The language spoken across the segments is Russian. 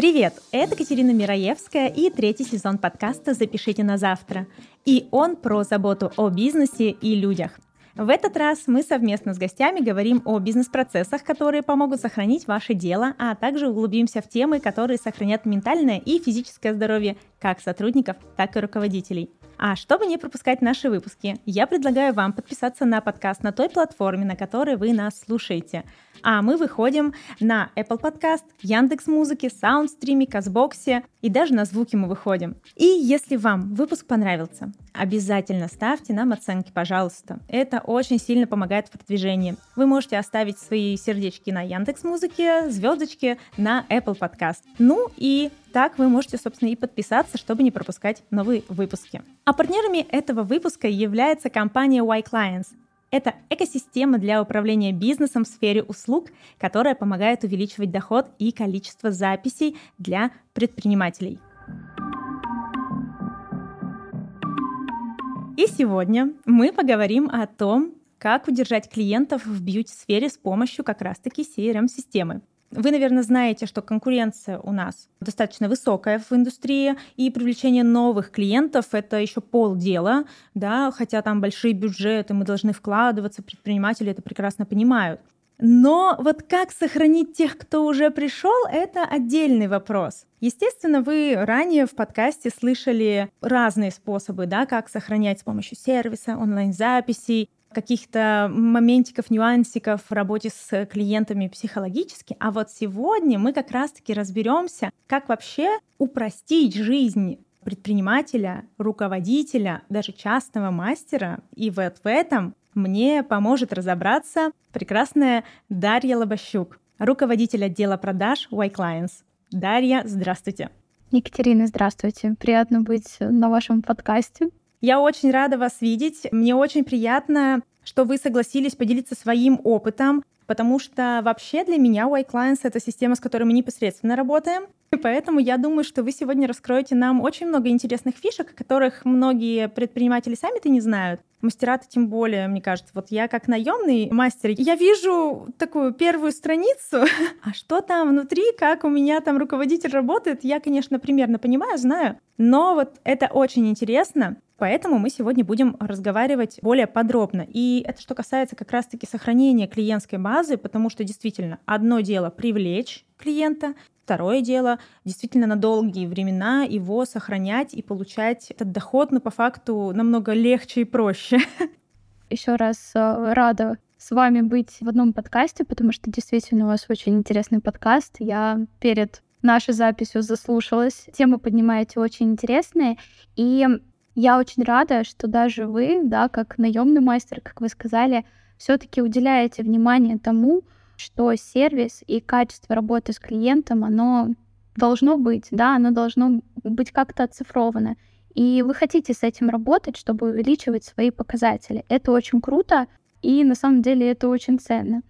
Привет! Это Катерина Мираевская и третий сезон подкаста «Запишите на завтра». И он про заботу о бизнесе и людях. В этот раз мы совместно с гостями говорим о бизнес-процессах, которые помогут сохранить ваше дело, а также углубимся в темы, которые сохранят ментальное и физическое здоровье как сотрудников, так и руководителей. А чтобы не пропускать наши выпуски, я предлагаю вам подписаться на подкаст на той платформе, на которой вы нас слушаете. А мы выходим на Apple Podcast, Яндекс Музыки, Soundstream, Казбоксе и даже на звуки мы выходим. И если вам выпуск понравился, обязательно ставьте нам оценки, пожалуйста. Это очень сильно помогает в продвижении. Вы можете оставить свои сердечки на Яндекс Музыке, звездочки на Apple Podcast. Ну и так вы можете, собственно, и подписаться, чтобы не пропускать новые выпуски. А партнерами этого выпуска является компания Y Clients. Это экосистема для управления бизнесом в сфере услуг, которая помогает увеличивать доход и количество записей для предпринимателей. И сегодня мы поговорим о том, как удержать клиентов в бьюти-сфере с помощью как раз-таки CRM-системы. Вы, наверное, знаете, что конкуренция у нас достаточно высокая в индустрии, и привлечение новых клиентов — это еще полдела, да, хотя там большие бюджеты, мы должны вкладываться, предприниматели это прекрасно понимают. Но вот как сохранить тех, кто уже пришел, это отдельный вопрос. Естественно, вы ранее в подкасте слышали разные способы, да, как сохранять с помощью сервиса, онлайн-записей, каких-то моментиков, нюансиков в работе с клиентами психологически. А вот сегодня мы как раз-таки разберемся, как вообще упростить жизнь предпринимателя, руководителя, даже частного мастера. И вот в этом мне поможет разобраться прекрасная Дарья Лобощук, руководитель отдела продаж Y Clients. Дарья, здравствуйте. Екатерина, здравствуйте. Приятно быть на вашем подкасте. Я очень рада вас видеть. Мне очень приятно, что вы согласились поделиться своим опытом, потому что вообще для меня Y Clients — это система, с которой мы непосредственно работаем. И поэтому я думаю, что вы сегодня раскроете нам очень много интересных фишек, которых многие предприниматели сами-то не знают. Мастера-то тем более, мне кажется. Вот я как наемный мастер, я вижу такую первую страницу, а что там внутри, как у меня там руководитель работает, я, конечно, примерно понимаю, знаю, но вот это очень интересно. Поэтому мы сегодня будем разговаривать более подробно. И это что касается как раз-таки сохранения клиентской базы, потому что действительно одно дело привлечь клиента, второе дело действительно на долгие времена его сохранять и получать этот доход, но по факту намного легче и проще. Еще раз э, рада с вами быть в одном подкасте, потому что действительно у вас очень интересный подкаст. Я перед нашей записью заслушалась. Темы поднимаете очень интересные. И я очень рада, что даже вы, да, как наемный мастер, как вы сказали, все-таки уделяете внимание тому, что сервис и качество работы с клиентом, оно должно быть, да, оно должно быть как-то оцифровано. И вы хотите с этим работать, чтобы увеличивать свои показатели. Это очень круто, и на самом деле это очень ценно.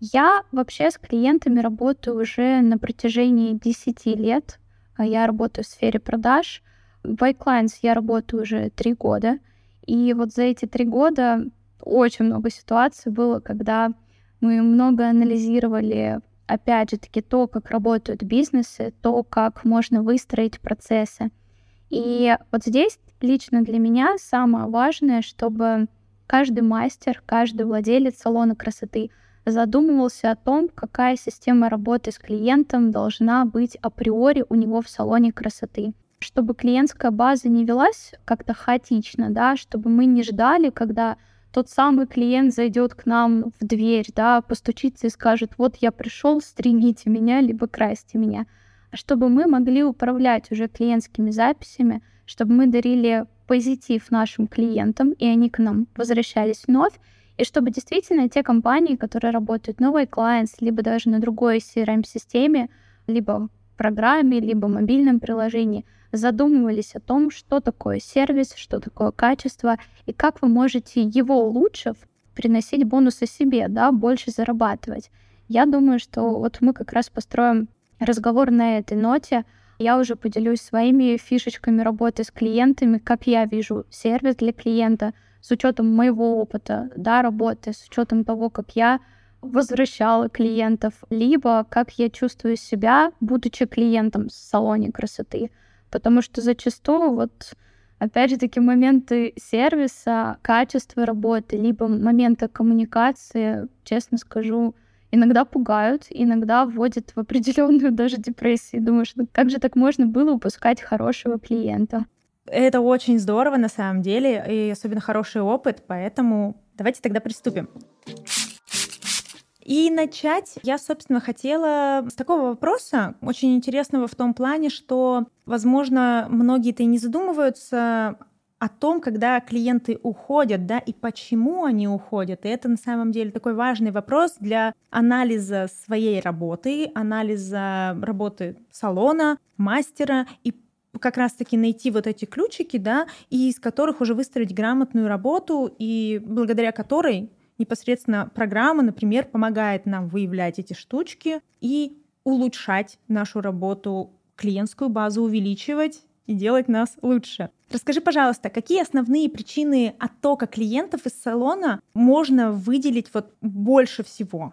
Я вообще с клиентами работаю уже на протяжении 10 лет. Я работаю в сфере продаж. В iClients я работаю уже три года. И вот за эти три года очень много ситуаций было, когда мы много анализировали, опять же таки, то, как работают бизнесы, то, как можно выстроить процессы. И вот здесь лично для меня самое важное, чтобы каждый мастер, каждый владелец салона красоты задумывался о том, какая система работы с клиентом должна быть априори у него в салоне красоты чтобы клиентская база не велась как-то хаотично, да, чтобы мы не ждали, когда тот самый клиент зайдет к нам в дверь, да, постучится и скажет, вот я пришел, стригите меня, либо красьте меня. Чтобы мы могли управлять уже клиентскими записями, чтобы мы дарили позитив нашим клиентам, и они к нам возвращались вновь, и чтобы действительно те компании, которые работают новый clients, либо даже на другой CRM-системе, либо программе, либо мобильном приложении, задумывались о том, что такое сервис, что такое качество, и как вы можете его улучшив, приносить бонусы себе, да, больше зарабатывать. Я думаю, что вот мы как раз построим разговор на этой ноте. Я уже поделюсь своими фишечками работы с клиентами, как я вижу сервис для клиента, с учетом моего опыта, да, работы, с учетом того, как я возвращала клиентов, либо как я чувствую себя, будучи клиентом в салоне красоты. Потому что зачастую вот опять же таки моменты сервиса, качества работы, либо моменты коммуникации, честно скажу, иногда пугают, иногда вводят в определенную даже депрессию. Думаешь, ну как же так можно было упускать хорошего клиента? Это очень здорово на самом деле, и особенно хороший опыт, поэтому давайте тогда приступим. И начать я, собственно, хотела с такого вопроса, очень интересного в том плане, что, возможно, многие-то и не задумываются о том, когда клиенты уходят, да, и почему они уходят. И это на самом деле такой важный вопрос для анализа своей работы, анализа работы салона, мастера и как раз-таки найти вот эти ключики, да, и из которых уже выстроить грамотную работу, и благодаря которой непосредственно программа, например, помогает нам выявлять эти штучки и улучшать нашу работу, клиентскую базу увеличивать и делать нас лучше. Расскажи, пожалуйста, какие основные причины оттока клиентов из салона можно выделить вот больше всего?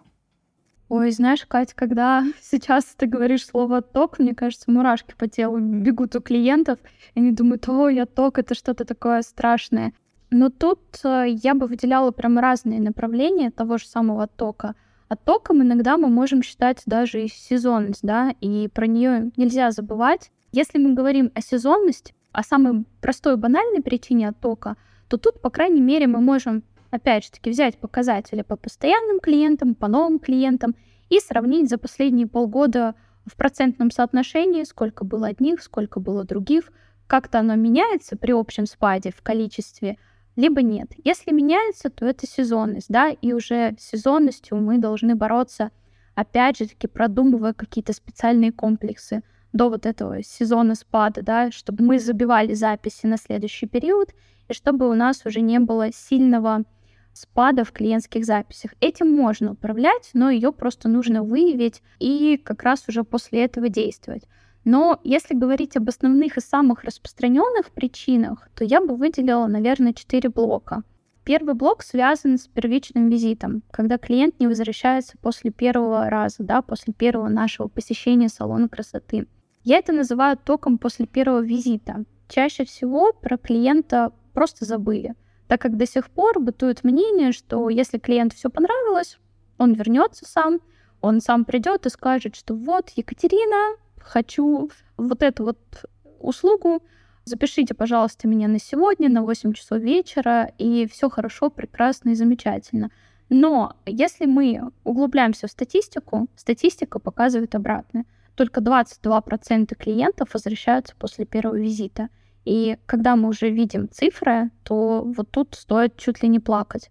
Ой, знаешь, Кать, когда сейчас ты говоришь слово «ток», мне кажется, мурашки по телу бегут у клиентов, и они думают, ой, отток — это что-то такое страшное. Но тут э, я бы выделяла прям разные направления того же самого оттока. Оттоком иногда мы можем считать даже и сезонность, да, и про нее нельзя забывать. Если мы говорим о сезонности, о самой простой банальной причине оттока, то тут, по крайней мере, мы можем, опять же таки, взять показатели по постоянным клиентам, по новым клиентам и сравнить за последние полгода в процентном соотношении, сколько было одних, сколько было других, как-то оно меняется при общем спаде в количестве либо нет. Если меняется, то это сезонность, да, и уже сезонностью мы должны бороться, опять же таки, продумывая какие-то специальные комплексы до вот этого сезона спада, да, чтобы мы забивали записи на следующий период, и чтобы у нас уже не было сильного спада в клиентских записях. Этим можно управлять, но ее просто нужно выявить и как раз уже после этого действовать. Но если говорить об основных и самых распространенных причинах, то я бы выделила, наверное, четыре блока. Первый блок связан с первичным визитом, когда клиент не возвращается после первого раза, да, после первого нашего посещения салона красоты. Я это называю током после первого визита. Чаще всего про клиента просто забыли, так как до сих пор бытует мнение, что если клиенту все понравилось, он вернется сам, он сам придет и скажет, что вот, Екатерина, хочу вот эту вот услугу, запишите, пожалуйста, меня на сегодня, на 8 часов вечера, и все хорошо, прекрасно и замечательно. Но если мы углубляемся в статистику, статистика показывает обратное. Только 22% клиентов возвращаются после первого визита. И когда мы уже видим цифры, то вот тут стоит чуть ли не плакать.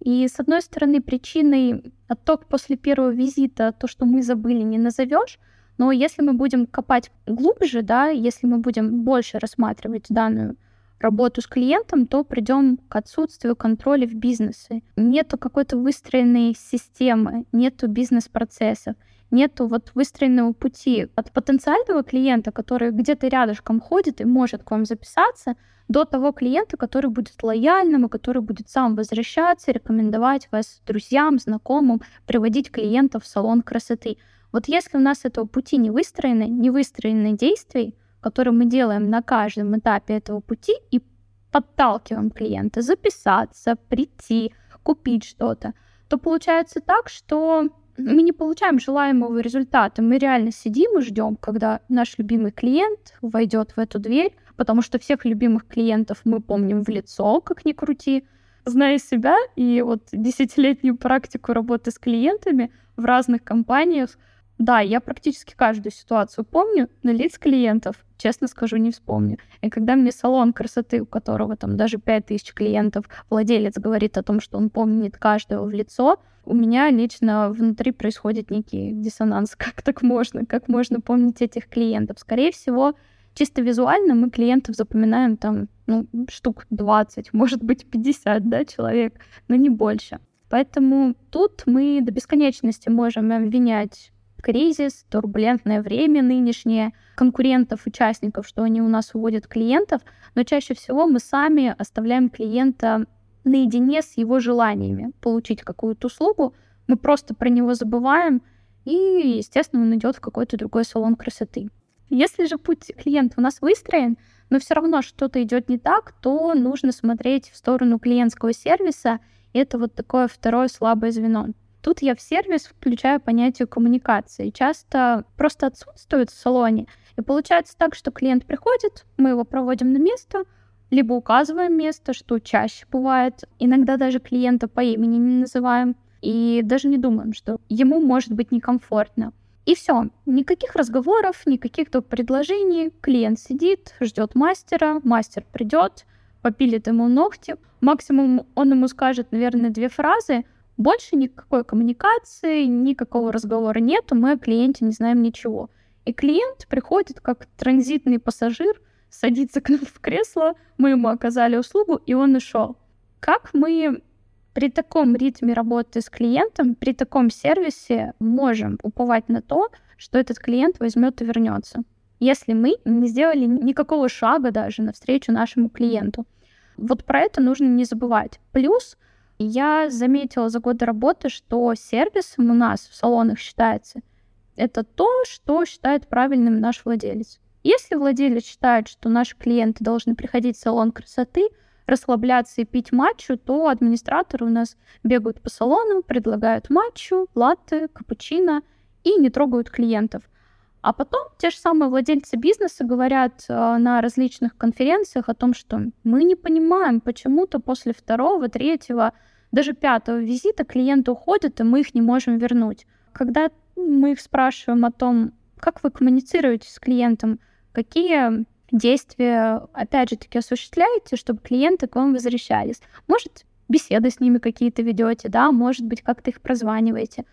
И с одной стороны, причиной отток после первого визита, то, что мы забыли, не назовешь, но если мы будем копать глубже, да, если мы будем больше рассматривать данную работу с клиентом, то придем к отсутствию контроля в бизнесе. Нету какой-то выстроенной системы, нету бизнес-процессов, нету вот выстроенного пути от потенциального клиента, который где-то рядышком ходит и может к вам записаться, до того клиента, который будет лояльным и который будет сам возвращаться, рекомендовать вас друзьям, знакомым, приводить клиентов в салон красоты. Вот если у нас этого пути не выстроены, не выстроены действий, которые мы делаем на каждом этапе этого пути и подталкиваем клиента записаться, прийти, купить что-то, то получается так, что мы не получаем желаемого результата. Мы реально сидим и ждем, когда наш любимый клиент войдет в эту дверь, потому что всех любимых клиентов мы помним в лицо, как ни крути. Зная себя и вот десятилетнюю практику работы с клиентами в разных компаниях, да, я практически каждую ситуацию помню, но лиц клиентов, честно скажу, не вспомню. И когда мне салон красоты, у которого там даже 5000 клиентов, владелец говорит о том, что он помнит каждого в лицо, у меня лично внутри происходит некий диссонанс. Как так можно? Как можно помнить этих клиентов? Скорее всего, чисто визуально мы клиентов запоминаем там, ну, штук 20, может быть, 50, да, человек, но не больше. Поэтому тут мы до бесконечности можем обвинять кризис, турбулентное время нынешнее, конкурентов, участников, что они у нас уводят клиентов, но чаще всего мы сами оставляем клиента наедине с его желаниями получить какую-то услугу, Мы просто про него забываем, и, естественно, он идет в какой-то другой салон красоты. Если же путь клиента у нас выстроен, но все равно что-то идет не так, то нужно смотреть в сторону клиентского сервиса. И это вот такое второе слабое звено. Тут я в сервис включаю понятие коммуникации. Часто просто отсутствует в салоне. И получается так, что клиент приходит, мы его проводим на место, либо указываем место, что чаще бывает. Иногда даже клиента по имени не называем. И даже не думаем, что ему может быть некомфортно. И все, никаких разговоров, никаких тут предложений. Клиент сидит, ждет мастера, мастер придет, попилит ему ногти. Максимум он ему скажет, наверное, две фразы. Больше никакой коммуникации, никакого разговора нету, мы о клиенте не знаем ничего. И клиент приходит как транзитный пассажир, садится к нам в кресло, мы ему оказали услугу, и он ушел. Как мы при таком ритме работы с клиентом, при таком сервисе можем уповать на то, что этот клиент возьмет и вернется. Если мы не сделали никакого шага даже навстречу нашему клиенту. Вот про это нужно не забывать. Плюс я заметила за годы работы, что сервисом у нас в салонах считается это то, что считает правильным наш владелец. Если владелец считает, что наши клиенты должны приходить в салон красоты, расслабляться и пить матчу, то администраторы у нас бегают по салонам, предлагают матчу, латте, капучино и не трогают клиентов. А потом те же самые владельцы бизнеса говорят э, на различных конференциях о том, что мы не понимаем, почему-то после второго, третьего, даже пятого визита клиенты уходят, и мы их не можем вернуть. Когда мы их спрашиваем о том, как вы коммуницируете с клиентом, какие действия, опять же таки, осуществляете, чтобы клиенты к вам возвращались. Может, беседы с ними какие-то ведете, да, может быть, как-то их прозваниваете.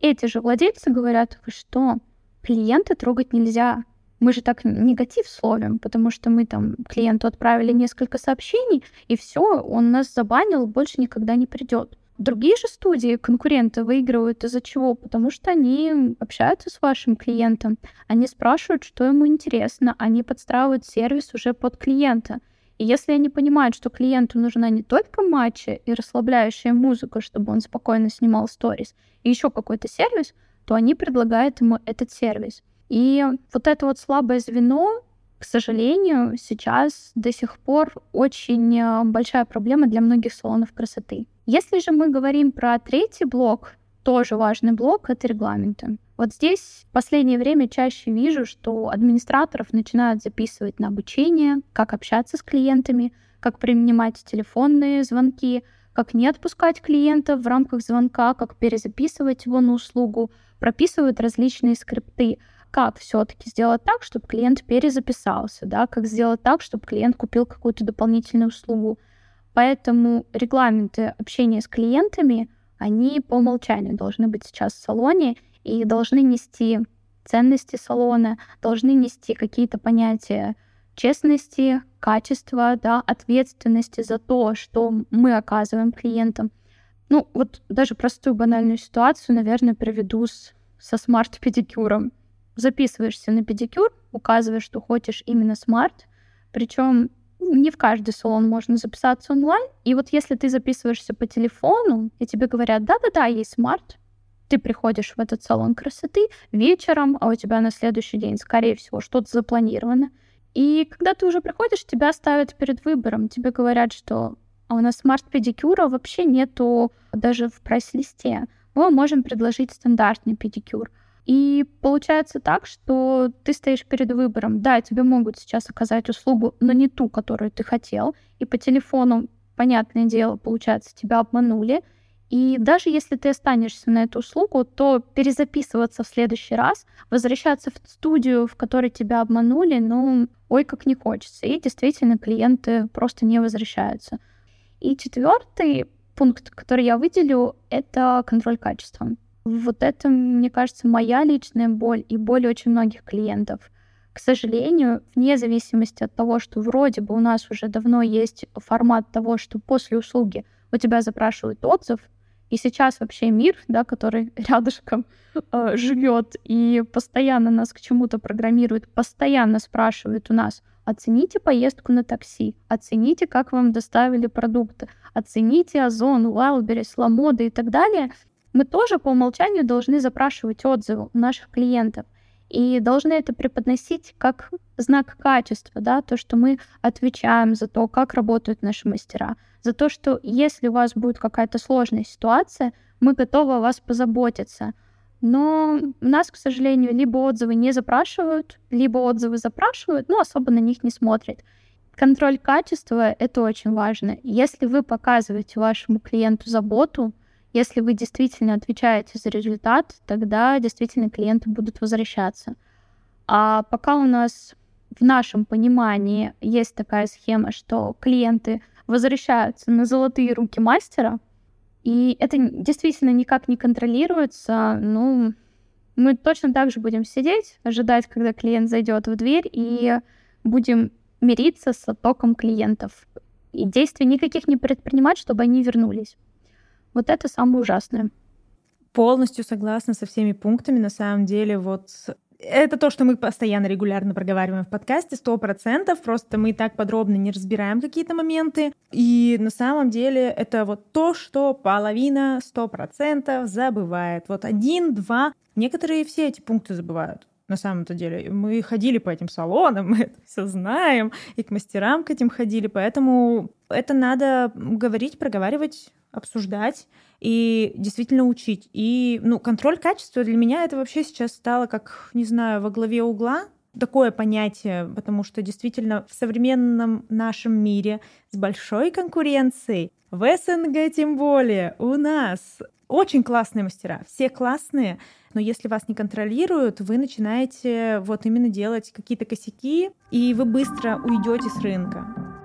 Эти же владельцы говорят, вы что, клиента трогать нельзя. Мы же так негатив словим, потому что мы там клиенту отправили несколько сообщений, и все, он нас забанил, больше никогда не придет. Другие же студии, конкуренты, выигрывают из-за чего? Потому что они общаются с вашим клиентом, они спрашивают, что ему интересно, они подстраивают сервис уже под клиента. И если они понимают, что клиенту нужна не только матча и расслабляющая музыка, чтобы он спокойно снимал сторис, и еще какой-то сервис, то они предлагают ему этот сервис. И вот это вот слабое звено, к сожалению, сейчас до сих пор очень э, большая проблема для многих салонов красоты. Если же мы говорим про третий блок, тоже важный блок — это регламенты. Вот здесь в последнее время чаще вижу, что администраторов начинают записывать на обучение, как общаться с клиентами, как принимать телефонные звонки, как не отпускать клиента в рамках звонка, как перезаписывать его на услугу, прописывают различные скрипты, как все-таки сделать так, чтобы клиент перезаписался, да, как сделать так, чтобы клиент купил какую-то дополнительную услугу. Поэтому регламенты общения с клиентами, они по умолчанию должны быть сейчас в салоне и должны нести ценности салона, должны нести какие-то понятия честности, качества, да, ответственности за то, что мы оказываем клиентам. Ну, вот даже простую банальную ситуацию, наверное, приведу с, со smart-педикюром. Записываешься на педикюр, указываешь, что хочешь именно smart, причем не в каждый салон можно записаться онлайн. И вот если ты записываешься по телефону, и тебе говорят, да-да-да, есть smart, ты приходишь в этот салон красоты вечером, а у тебя на следующий день, скорее всего, что-то запланировано. И когда ты уже приходишь, тебя ставят перед выбором. Тебе говорят, что а у нас смарт-педикюра вообще нету даже в прайс-листе. Мы можем предложить стандартный педикюр. И получается так, что ты стоишь перед выбором. Да, тебе могут сейчас оказать услугу, но не ту, которую ты хотел. И по телефону, понятное дело, получается, тебя обманули. И даже если ты останешься на эту услугу, то перезаписываться в следующий раз, возвращаться в студию, в которой тебя обманули, ну, ой, как не хочется. И действительно, клиенты просто не возвращаются. И четвертый пункт, который я выделю, это контроль качества. Вот это, мне кажется, моя личная боль и боль очень многих клиентов. К сожалению, вне зависимости от того, что вроде бы у нас уже давно есть формат того, что после услуги у тебя запрашивают отзыв, и сейчас вообще мир, да, который рядышком э, живет и постоянно нас к чему-то программирует, постоянно спрашивает у нас, оцените поездку на такси, оцените, как вам доставили продукты, оцените Озон, Wildberries, Ламода и так далее — мы тоже по умолчанию должны запрашивать отзывы у наших клиентов и должны это преподносить как знак качества, да, то, что мы отвечаем за то, как работают наши мастера, за то, что если у вас будет какая-то сложная ситуация, мы готовы о вас позаботиться. Но у нас, к сожалению, либо отзывы не запрашивают, либо отзывы запрашивают, но особо на них не смотрят. Контроль качества — это очень важно. Если вы показываете вашему клиенту заботу, если вы действительно отвечаете за результат, тогда действительно клиенты будут возвращаться. А пока у нас в нашем понимании есть такая схема, что клиенты возвращаются на золотые руки мастера, и это действительно никак не контролируется, ну, мы точно так же будем сидеть, ожидать, когда клиент зайдет в дверь, и будем мириться с оттоком клиентов. И действий никаких не предпринимать, чтобы они вернулись. Вот это самое ужасное. Полностью согласна со всеми пунктами. На самом деле, вот это то, что мы постоянно, регулярно проговариваем в подкасте, сто процентов. Просто мы так подробно не разбираем какие-то моменты. И на самом деле это вот то, что половина, сто процентов забывает. Вот один, два. Некоторые все эти пункты забывают на самом-то деле. Мы ходили по этим салонам, мы это все знаем, и к мастерам к этим ходили, поэтому это надо говорить, проговаривать обсуждать и действительно учить. И, ну, контроль качества для меня это вообще сейчас стало как, не знаю, во главе угла, такое понятие, потому что действительно в современном нашем мире с большой конкуренцией, в СНГ тем более, у нас очень классные мастера, все классные, но если вас не контролируют, вы начинаете вот именно делать какие-то косяки, и вы быстро уйдете с рынка.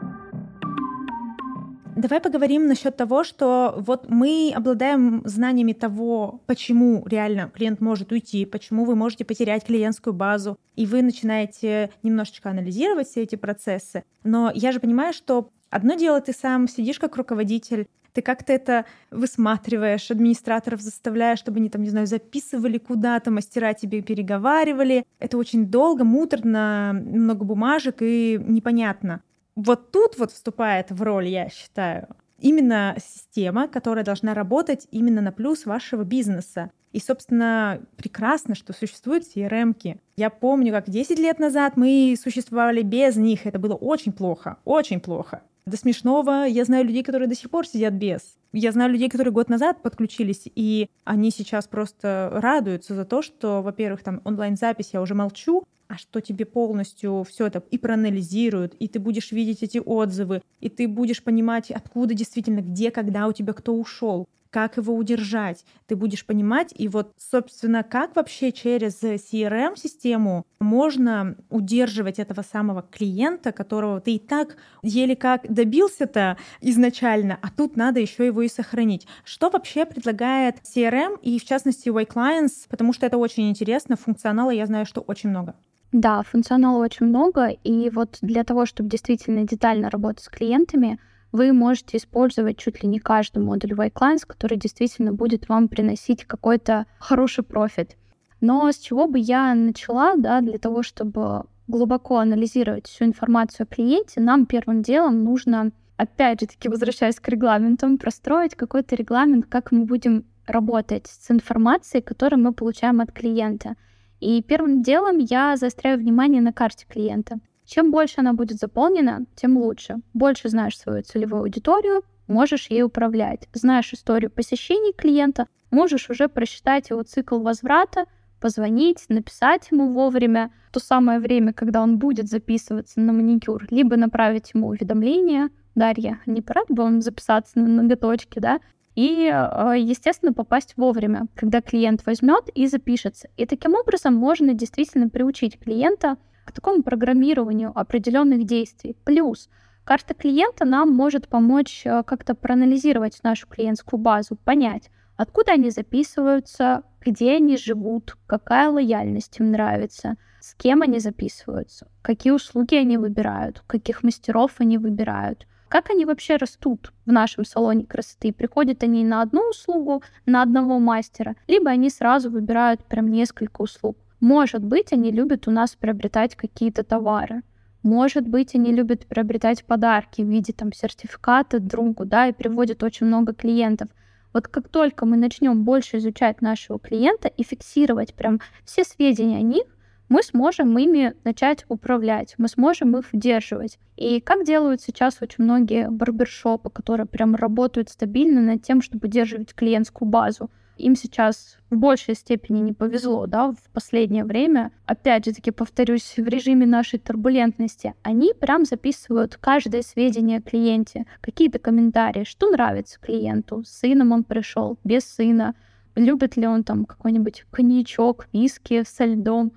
Давай поговорим насчет того, что вот мы обладаем знаниями того, почему реально клиент может уйти, почему вы можете потерять клиентскую базу, и вы начинаете немножечко анализировать все эти процессы. Но я же понимаю, что одно дело ты сам сидишь как руководитель, ты как-то это высматриваешь, администраторов заставляешь, чтобы они там, не знаю, записывали куда-то, мастера тебе переговаривали. Это очень долго, муторно, много бумажек и непонятно вот тут вот вступает в роль, я считаю, именно система, которая должна работать именно на плюс вашего бизнеса. И, собственно, прекрасно, что существуют CRM-ки. Я помню, как 10 лет назад мы существовали без них. Это было очень плохо, очень плохо. До смешного я знаю людей, которые до сих пор сидят без. Я знаю людей, которые год назад подключились, и они сейчас просто радуются за то, что, во-первых, там онлайн-запись, я уже молчу, а что тебе полностью все это и проанализируют, и ты будешь видеть эти отзывы, и ты будешь понимать, откуда действительно, где, когда у тебя кто ушел, как его удержать. Ты будешь понимать, и вот, собственно, как вообще через CRM-систему можно удерживать этого самого клиента, которого ты и так еле как добился-то изначально, а тут надо еще его и сохранить. Что вообще предлагает CRM и, в частности, Y Clients, потому что это очень интересно, функционала я знаю, что очень много. Да, функционала очень много, и вот для того, чтобы действительно детально работать с клиентами, вы можете использовать чуть ли не каждый модуль Y-Clients, который действительно будет вам приносить какой-то хороший профит. Но с чего бы я начала, да, для того, чтобы глубоко анализировать всю информацию о клиенте, нам первым делом нужно, опять же таки, возвращаясь к регламентам, простроить какой-то регламент, как мы будем работать с информацией, которую мы получаем от клиента — и первым делом я заостряю внимание на карте клиента. Чем больше она будет заполнена, тем лучше. Больше знаешь свою целевую аудиторию, можешь ей управлять. Знаешь историю посещений клиента, можешь уже просчитать его цикл возврата, позвонить, написать ему вовремя, то самое время, когда он будет записываться на маникюр, либо направить ему уведомление, Дарья, не пора бы вам записаться на ноготочки, да? И, э, естественно, попасть вовремя, когда клиент возьмет и запишется. И таким образом можно действительно приучить клиента к такому программированию определенных действий. Плюс карта клиента нам может помочь э, как-то проанализировать нашу клиентскую базу, понять, откуда они записываются, где они живут, какая лояльность им нравится, с кем они записываются, какие услуги они выбирают, каких мастеров они выбирают, как они вообще растут в нашем салоне красоты? Приходят они на одну услугу, на одного мастера, либо они сразу выбирают прям несколько услуг. Может быть, они любят у нас приобретать какие-то товары. Может быть, они любят приобретать подарки в виде там сертификата другу, да, и приводят очень много клиентов. Вот как только мы начнем больше изучать нашего клиента и фиксировать прям все сведения о них, мы сможем ими начать управлять, мы сможем их удерживать. И как делают сейчас очень многие барбершопы, которые прям работают стабильно над тем, чтобы удерживать клиентскую базу. Им сейчас в большей степени не повезло, да, в последнее время. Опять же таки, повторюсь, в режиме нашей турбулентности они прям записывают каждое сведение о клиенте, какие-то комментарии, что нравится клиенту, с сыном он пришел, без сына, любит ли он там какой-нибудь коньячок, виски со льдом,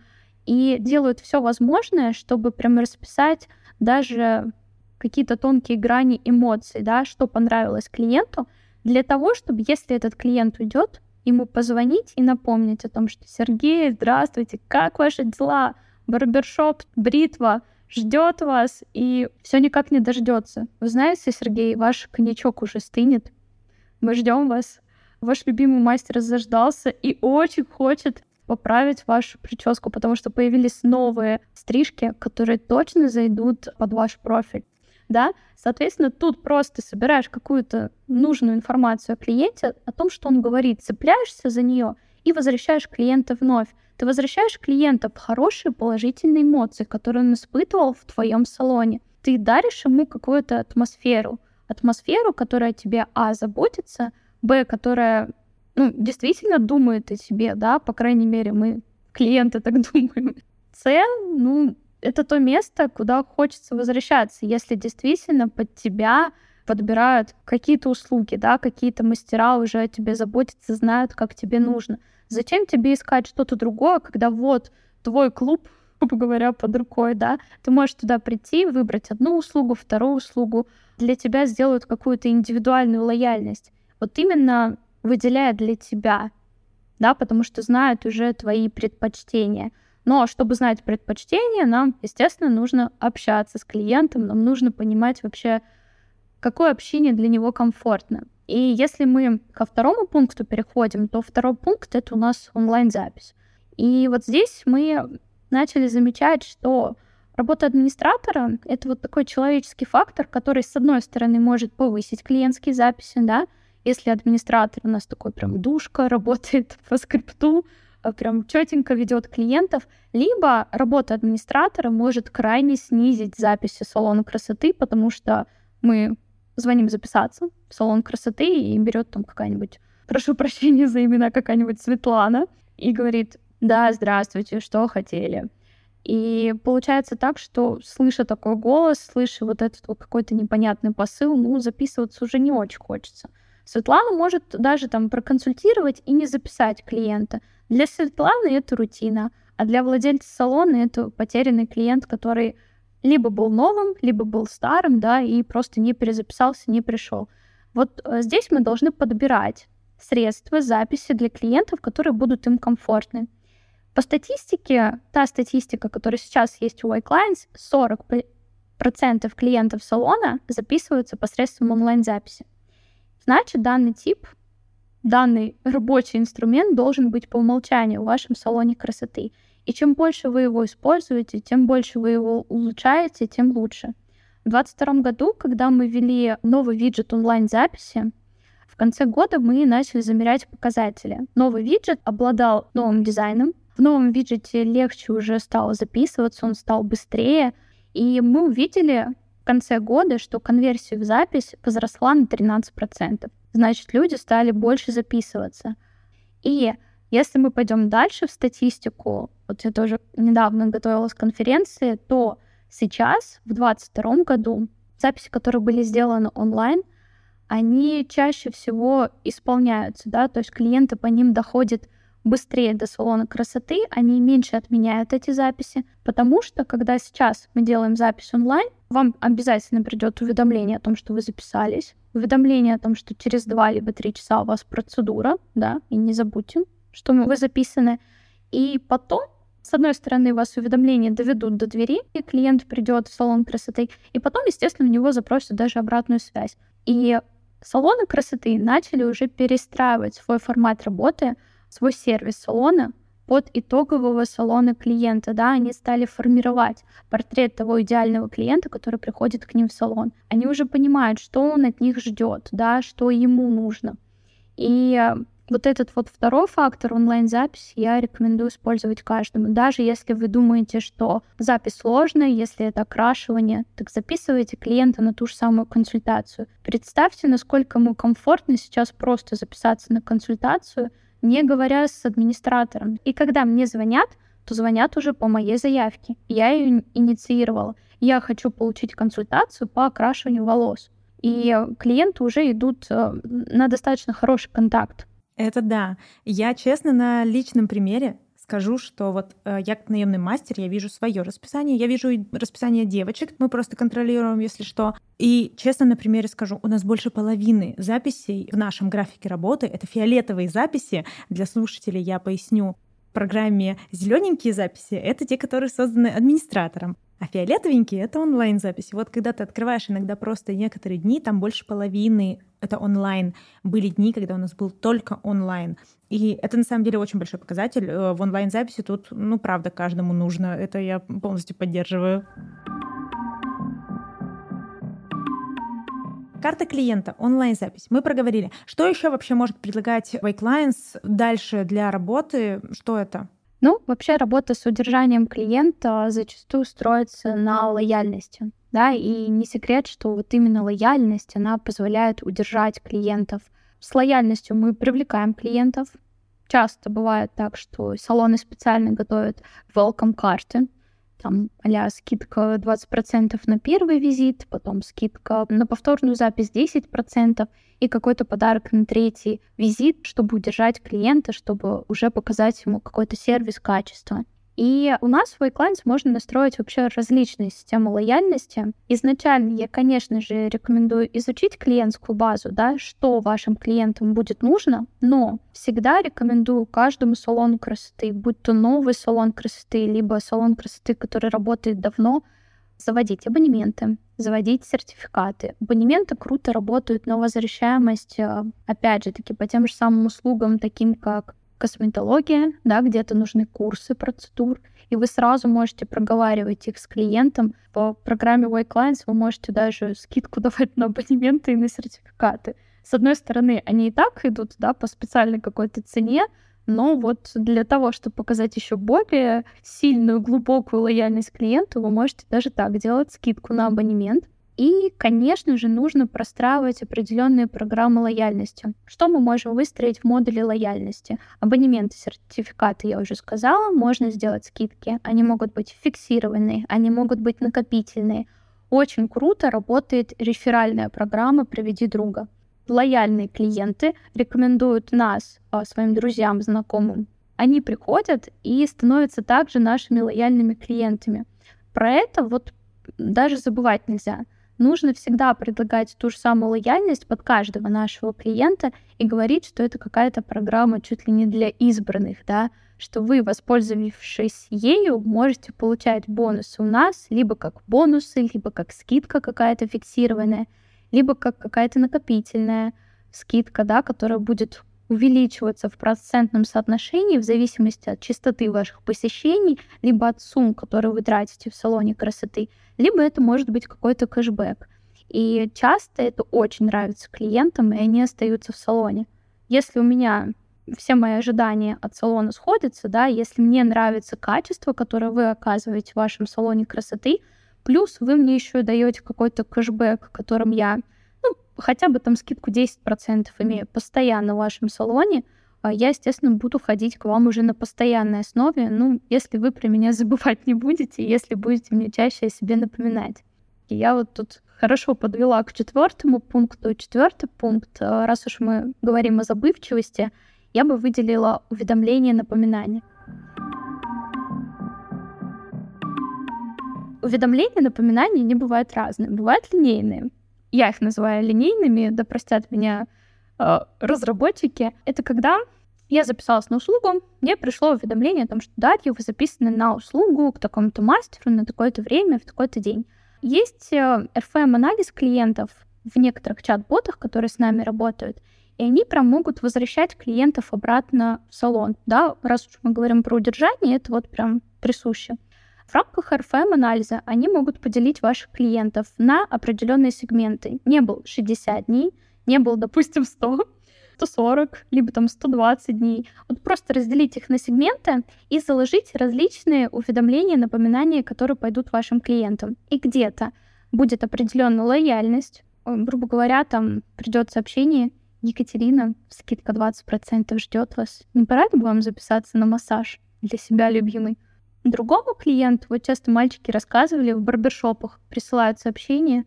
и делают все возможное, чтобы прям расписать даже какие-то тонкие грани эмоций, да, что понравилось клиенту, для того, чтобы, если этот клиент уйдет, ему позвонить и напомнить о том, что Сергей, здравствуйте, как ваши дела? Барбершоп, бритва ждет вас и все никак не дождется. Вы знаете, Сергей, ваш коньячок уже стынет. Мы ждем вас. Ваш любимый мастер заждался и очень хочет поправить вашу прическу, потому что появились новые стрижки, которые точно зайдут под ваш профиль. Да? Соответственно, тут просто собираешь какую-то нужную информацию о клиенте, о том, что он говорит, цепляешься за нее и возвращаешь клиента вновь. Ты возвращаешь клиента в хорошие положительные эмоции, которые он испытывал в твоем салоне. Ты даришь ему какую-то атмосферу. Атмосферу, которая тебе, а, заботится, б, которая ну, действительно думает о себе, да, по крайней мере, мы, клиенты, так думаем. С, ну, это то место, куда хочется возвращаться, если действительно под тебя подбирают какие-то услуги, да, какие-то мастера уже о тебе заботятся, знают, как тебе нужно. Зачем тебе искать что-то другое, когда вот твой клуб, грубо говоря, под рукой, да, ты можешь туда прийти, выбрать одну услугу, вторую услугу, для тебя сделают какую-то индивидуальную лояльность. Вот именно выделяя для тебя, да, потому что знают уже твои предпочтения. Но чтобы знать предпочтения, нам, естественно, нужно общаться с клиентом, нам нужно понимать вообще, какое общение для него комфортно. И если мы ко второму пункту переходим, то второй пункт — это у нас онлайн-запись. И вот здесь мы начали замечать, что работа администратора — это вот такой человеческий фактор, который, с одной стороны, может повысить клиентские записи, да, если администратор у нас такой прям душка, работает по скрипту, а, прям четенько ведет клиентов, либо работа администратора может крайне снизить записи салона красоты, потому что мы звоним записаться в салон красоты и берет там какая-нибудь, прошу прощения за имена, какая-нибудь Светлана, и говорит, да, здравствуйте, что хотели. И получается так, что слыша такой голос, слыша вот этот вот какой-то непонятный посыл, ну, записываться уже не очень хочется. Светлана может даже там проконсультировать и не записать клиента. Для Светланы это рутина, а для владельца салона это потерянный клиент, который либо был новым, либо был старым, да, и просто не перезаписался, не пришел. Вот э, здесь мы должны подбирать средства записи для клиентов, которые будут им комфортны. По статистике, та статистика, которая сейчас есть у iClients, 40% клиентов салона записываются посредством онлайн-записи. Значит, данный тип, данный рабочий инструмент должен быть по умолчанию в вашем салоне красоты. И чем больше вы его используете, тем больше вы его улучшаете, тем лучше. В 2022 году, когда мы ввели новый виджет онлайн-записи, в конце года мы начали замерять показатели. Новый виджет обладал новым дизайном. В новом виджете легче уже стало записываться, он стал быстрее. И мы увидели конце года, что конверсия в запись возросла на 13%. Значит, люди стали больше записываться. И если мы пойдем дальше в статистику, вот я тоже недавно готовилась к конференции, то сейчас, в 2022 году, записи, которые были сделаны онлайн, они чаще всего исполняются, да, то есть клиенты по ним доходят быстрее до салона красоты, они меньше отменяют эти записи, потому что когда сейчас мы делаем запись онлайн, вам обязательно придет уведомление о том, что вы записались, уведомление о том, что через два либо три часа у вас процедура, да, и не забудьте, что вы записаны. И потом, с одной стороны, вас уведомления доведут до двери, и клиент придет в салон красоты, и потом, естественно, у него запросят даже обратную связь. И салоны красоты начали уже перестраивать свой формат работы, свой сервис салона под итогового салона клиента, да, они стали формировать портрет того идеального клиента, который приходит к ним в салон. Они уже понимают, что он от них ждет, да, что ему нужно. И вот этот вот второй фактор онлайн-запись я рекомендую использовать каждому. Даже если вы думаете, что запись сложная, если это окрашивание, так записывайте клиента на ту же самую консультацию. Представьте, насколько ему комфортно сейчас просто записаться на консультацию, не говоря с администратором. И когда мне звонят, то звонят уже по моей заявке. Я ее инициировала. Я хочу получить консультацию по окрашиванию волос. И клиенты уже идут э, на достаточно хороший контакт. Это да. Я честно на личном примере скажу, что вот э, я как наемный мастер, я вижу свое расписание, я вижу расписание девочек, мы просто контролируем, если что. И честно на примере скажу, у нас больше половины записей в нашем графике работы это фиолетовые записи. Для слушателей я поясню. В программе зелененькие записи это те, которые созданы администратором. А фиолетовенькие — это онлайн-записи. Вот когда ты открываешь иногда просто некоторые дни, там больше половины — это онлайн. Были дни, когда у нас был только онлайн. И это на самом деле очень большой показатель. Э, в онлайн-записи тут, ну, правда, каждому нужно. Это я полностью поддерживаю. Карта клиента, онлайн-запись. Мы проговорили. Что еще вообще может предлагать Wake дальше для работы? Что это? Ну, вообще работа с удержанием клиента зачастую строится на лояльности. Да, и не секрет, что вот именно лояльность, она позволяет удержать клиентов. С лояльностью мы привлекаем клиентов. Часто бывает так, что салоны специально готовят welcome карты, там а скидка 20% на первый визит, потом скидка на повторную запись 10% и какой-то подарок на третий визит, чтобы удержать клиента, чтобы уже показать ему какой-то сервис качества. И у нас в iClients можно настроить вообще различные системы лояльности. Изначально я, конечно же, рекомендую изучить клиентскую базу, да, что вашим клиентам будет нужно, но всегда рекомендую каждому салону красоты, будь то новый салон красоты, либо салон красоты, который работает давно, заводить абонементы, заводить сертификаты. Абонементы круто работают на возвращаемость, э, опять же таки, по тем же самым услугам, таким как косметология, да, где-то нужны курсы процедур, и вы сразу можете проговаривать их с клиентом. По программе White Clients вы можете даже скидку давать на абонементы и на сертификаты. С одной стороны, они и так идут, да, по специальной какой-то цене, но вот для того, чтобы показать еще более сильную, глубокую лояльность клиенту, вы можете даже так делать скидку на абонемент. И, конечно же, нужно простраивать определенные программы лояльности. Что мы можем выстроить в модуле лояльности? Абонементы, сертификаты, я уже сказала, можно сделать скидки. Они могут быть фиксированные, они могут быть накопительные. Очень круто работает реферальная программа «Проведи друга». Лояльные клиенты рекомендуют нас а, своим друзьям, знакомым. Они приходят и становятся также нашими лояльными клиентами. Про это вот даже забывать нельзя нужно всегда предлагать ту же самую лояльность под каждого нашего клиента и говорить, что это какая-то программа чуть ли не для избранных, да, что вы, воспользовавшись ею, можете получать бонусы у нас, либо как бонусы, либо как скидка какая-то фиксированная, либо как какая-то накопительная скидка, да, которая будет увеличиваться в процентном соотношении в зависимости от частоты ваших посещений, либо от сумм, которые вы тратите в салоне красоты, либо это может быть какой-то кэшбэк. И часто это очень нравится клиентам, и они остаются в салоне. Если у меня все мои ожидания от салона сходятся, да, если мне нравится качество, которое вы оказываете в вашем салоне красоты, плюс вы мне еще даете какой-то кэшбэк, которым я хотя бы там скидку 10% имею постоянно в вашем салоне, а я, естественно, буду ходить к вам уже на постоянной основе, ну, если вы про меня забывать не будете, если будете мне чаще о себе напоминать. И я вот тут хорошо подвела к четвертому пункту. Четвертый пункт, э, раз уж мы говорим о забывчивости, я бы выделила уведомления напоминания. Уведомления напоминания не бывают разные. Бывают линейные я их называю линейными, да простят меня э, разработчики, это когда я записалась на услугу, мне пришло уведомление о том, что Дарья, вы записаны на услугу к такому-то мастеру на такое-то время, в такой-то день. Есть э, RFM-анализ клиентов в некоторых чат-ботах, которые с нами работают, и они прям могут возвращать клиентов обратно в салон. Да, раз уж мы говорим про удержание, это вот прям присуще. В рамках RFM-анализа они могут поделить ваших клиентов на определенные сегменты. Не был 60 дней, не был, допустим, 100, 140, либо там 120 дней. Вот просто разделить их на сегменты и заложить различные уведомления, напоминания, которые пойдут вашим клиентам. И где-то будет определенная лояльность, грубо говоря, там придет сообщение, Екатерина, скидка 20% ждет вас. Не пора ли вам записаться на массаж для себя любимый? Другому клиенту, вот часто мальчики рассказывали, в барбершопах присылают сообщение.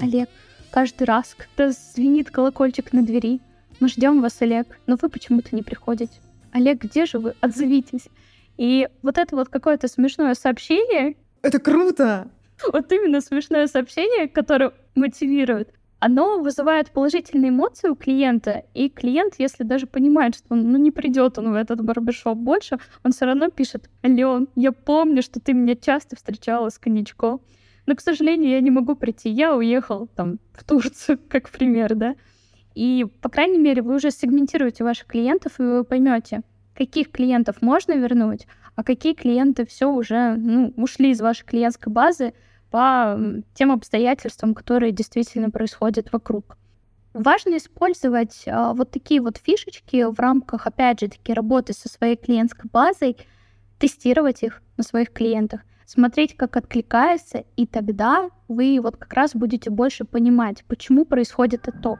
Олег, каждый раз, когда звенит колокольчик на двери, мы ждем вас, Олег, но вы почему-то не приходите. Олег, где же вы? Отзовитесь. И вот это вот какое-то смешное сообщение. Это круто! Вот именно смешное сообщение, которое мотивирует оно вызывает положительные эмоции у клиента, и клиент, если даже понимает, что он, ну, не придет он в этот барбершоп больше, он все равно пишет, Ален, я помню, что ты меня часто встречала с коньячком, но, к сожалению, я не могу прийти, я уехал там в Турцию, как пример, да, и, по крайней мере, вы уже сегментируете ваших клиентов, и вы поймете, каких клиентов можно вернуть, а какие клиенты все уже ну, ушли из вашей клиентской базы, по тем обстоятельствам, которые действительно происходят вокруг. Важно использовать а, вот такие вот фишечки в рамках, опять же, таки работы со своей клиентской базой, тестировать их на своих клиентах, смотреть, как откликается, и тогда вы вот как раз будете больше понимать, почему происходит это.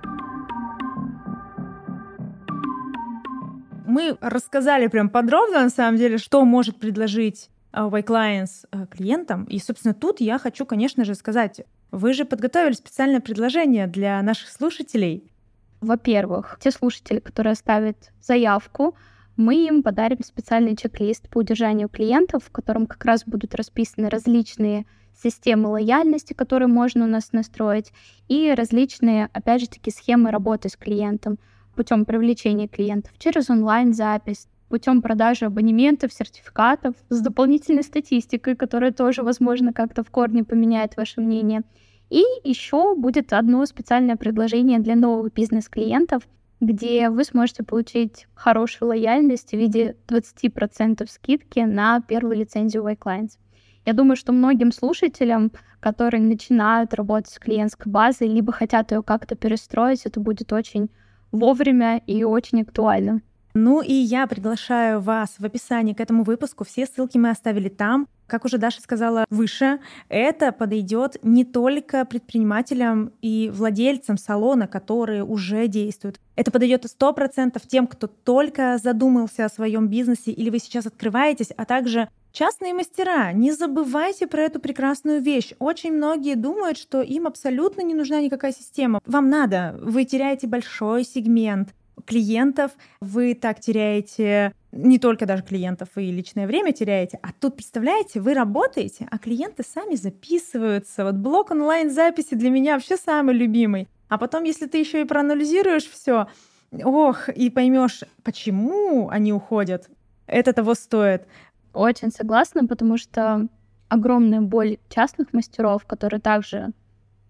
Мы рассказали прям подробно, на самом деле, что может предложить white clients э, клиентам. И, собственно, тут я хочу, конечно же, сказать, вы же подготовили специальное предложение для наших слушателей. Во-первых, те слушатели, которые оставят заявку, мы им подарим специальный чек-лист по удержанию клиентов, в котором как раз будут расписаны различные системы лояльности, которые можно у нас настроить, и различные, опять же таки, схемы работы с клиентом путем привлечения клиентов через онлайн-запись, путем продажи абонементов, сертификатов, с дополнительной статистикой, которая тоже, возможно, как-то в корне поменяет ваше мнение. И еще будет одно специальное предложение для новых бизнес-клиентов, где вы сможете получить хорошую лояльность в виде 20% скидки на первую лицензию Y-Clients. Я думаю, что многим слушателям, которые начинают работать с клиентской базой, либо хотят ее как-то перестроить, это будет очень вовремя и очень актуально. Ну и я приглашаю вас в описании к этому выпуску. Все ссылки мы оставили там. Как уже Даша сказала выше, это подойдет не только предпринимателям и владельцам салона, которые уже действуют. Это подойдет сто процентов тем, кто только задумался о своем бизнесе или вы сейчас открываетесь, а также Частные мастера, не забывайте про эту прекрасную вещь. Очень многие думают, что им абсолютно не нужна никакая система. Вам надо, вы теряете большой сегмент клиентов, вы так теряете не только даже клиентов, вы личное время теряете, а тут, представляете, вы работаете, а клиенты сами записываются. Вот блок онлайн-записи для меня вообще самый любимый. А потом, если ты еще и проанализируешь все, ох, и поймешь, почему они уходят, это того стоит. Очень согласна, потому что огромная боль частных мастеров, которые также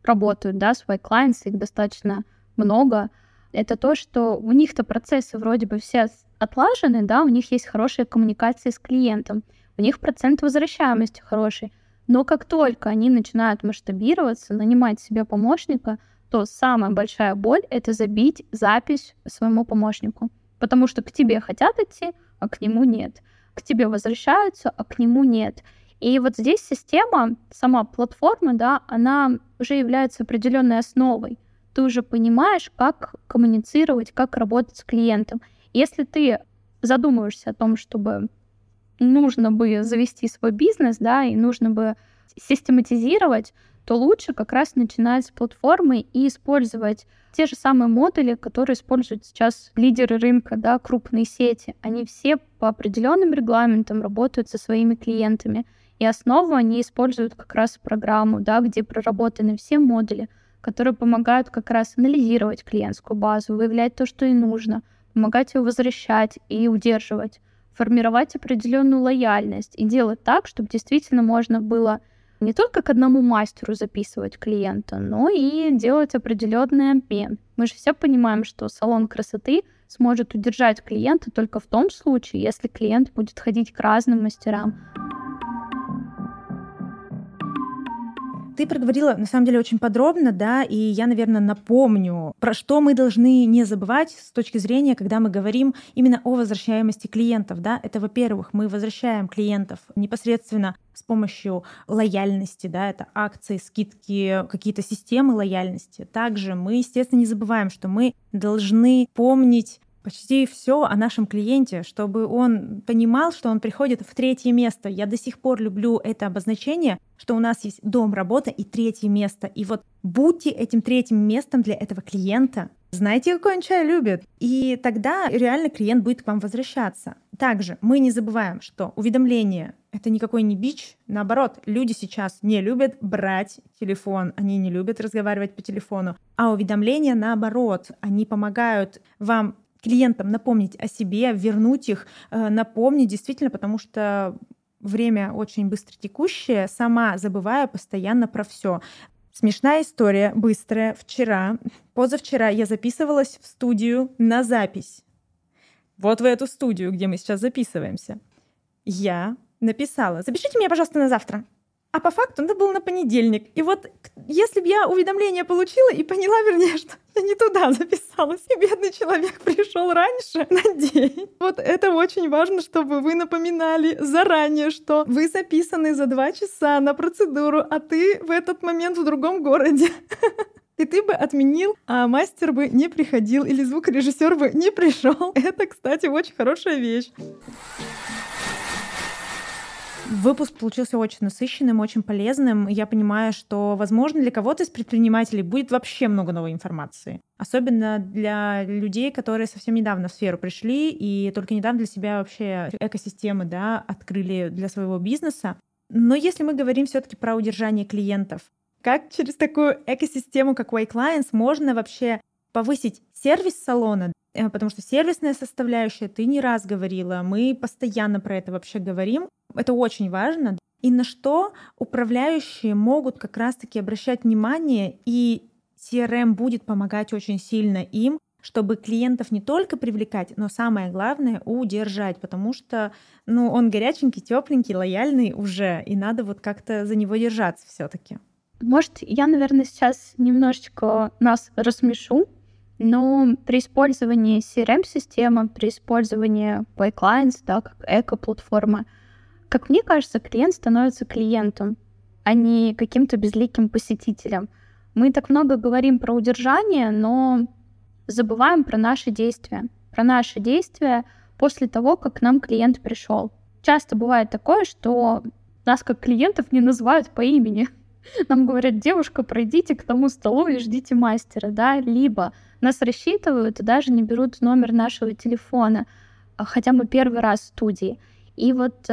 работают, да, свои clients, их достаточно много, это то, что у них-то процессы вроде бы все отлажены, да, у них есть хорошая коммуникация с клиентом, у них процент возвращаемости хороший. Но как только они начинают масштабироваться, нанимать себе помощника, то самая большая боль — это забить запись своему помощнику. Потому что к тебе хотят идти, а к нему нет. К тебе возвращаются, а к нему нет. И вот здесь система, сама платформа, да, она уже является определенной основой ты уже понимаешь, как коммуницировать, как работать с клиентом. Если ты задумываешься о том, чтобы нужно бы завести свой бизнес, да, и нужно бы систематизировать, то лучше как раз начинать с платформы и использовать те же самые модули, которые используют сейчас лидеры рынка, да, крупные сети. Они все по определенным регламентам работают со своими клиентами. И основу они используют как раз программу, да, где проработаны все модули — которые помогают как раз анализировать клиентскую базу, выявлять то, что и нужно, помогать ее возвращать и удерживать, формировать определенную лояльность и делать так, чтобы действительно можно было не только к одному мастеру записывать клиента, но и делать определенный обмен. Мы же все понимаем, что салон красоты сможет удержать клиента только в том случае, если клиент будет ходить к разным мастерам. Ты проговорила, на самом деле, очень подробно, да, и я, наверное, напомню, про что мы должны не забывать с точки зрения, когда мы говорим именно о возвращаемости клиентов, да. Это, во-первых, мы возвращаем клиентов непосредственно с помощью лояльности, да, это акции, скидки, какие-то системы лояльности. Также мы, естественно, не забываем, что мы должны помнить почти все о нашем клиенте, чтобы он понимал, что он приходит в третье место. Я до сих пор люблю это обозначение, что у нас есть дом, работа и третье место. И вот будьте этим третьим местом для этого клиента. Знаете, какой он чай любит. И тогда реально клиент будет к вам возвращаться. Также мы не забываем, что уведомление — это никакой не бич. Наоборот, люди сейчас не любят брать телефон, они не любят разговаривать по телефону. А уведомления, наоборот, они помогают вам клиентам напомнить о себе, вернуть их, э, напомнить действительно, потому что время очень быстро текущее, сама забываю постоянно про все. Смешная история, быстрая. Вчера, позавчера я записывалась в студию на запись. Вот в эту студию, где мы сейчас записываемся. Я написала, запишите меня, пожалуйста, на завтра. А по факту это было на понедельник. И вот если бы я уведомление получила и поняла, вернее, что я не туда записалась, и бедный человек пришел раньше на день. Вот это очень важно, чтобы вы напоминали заранее, что вы записаны за два часа на процедуру, а ты в этот момент в другом городе. И ты бы отменил, а мастер бы не приходил, или звукорежиссер бы не пришел. Это, кстати, очень хорошая вещь. Выпуск получился очень насыщенным, очень полезным. Я понимаю, что, возможно, для кого-то из предпринимателей будет вообще много новой информации. Особенно для людей, которые совсем недавно в сферу пришли и только недавно для себя вообще экосистемы да, открыли для своего бизнеса. Но если мы говорим все-таки про удержание клиентов, как через такую экосистему, как Way Clients, можно вообще повысить сервис салона, потому что сервисная составляющая, ты не раз говорила, мы постоянно про это вообще говорим, это очень важно. И на что управляющие могут как раз-таки обращать внимание, и CRM будет помогать очень сильно им, чтобы клиентов не только привлекать, но самое главное удержать, потому что ну, он горяченький, тепленький, лояльный уже, и надо вот как-то за него держаться все-таки. Может, я, наверное, сейчас немножечко нас рассмешу, но при использовании CRM-системы, при использовании Pipelines, да, как эко-платформы, как мне кажется, клиент становится клиентом, а не каким-то безликим посетителем. Мы так много говорим про удержание, но забываем про наши действия. Про наши действия после того, как к нам клиент пришел. Часто бывает такое, что нас как клиентов не называют по имени. Нам говорят, девушка, пройдите к тому столу и ждите мастера, да, либо нас рассчитывают и даже не берут номер нашего телефона, а хотя мы первый раз в студии. И вот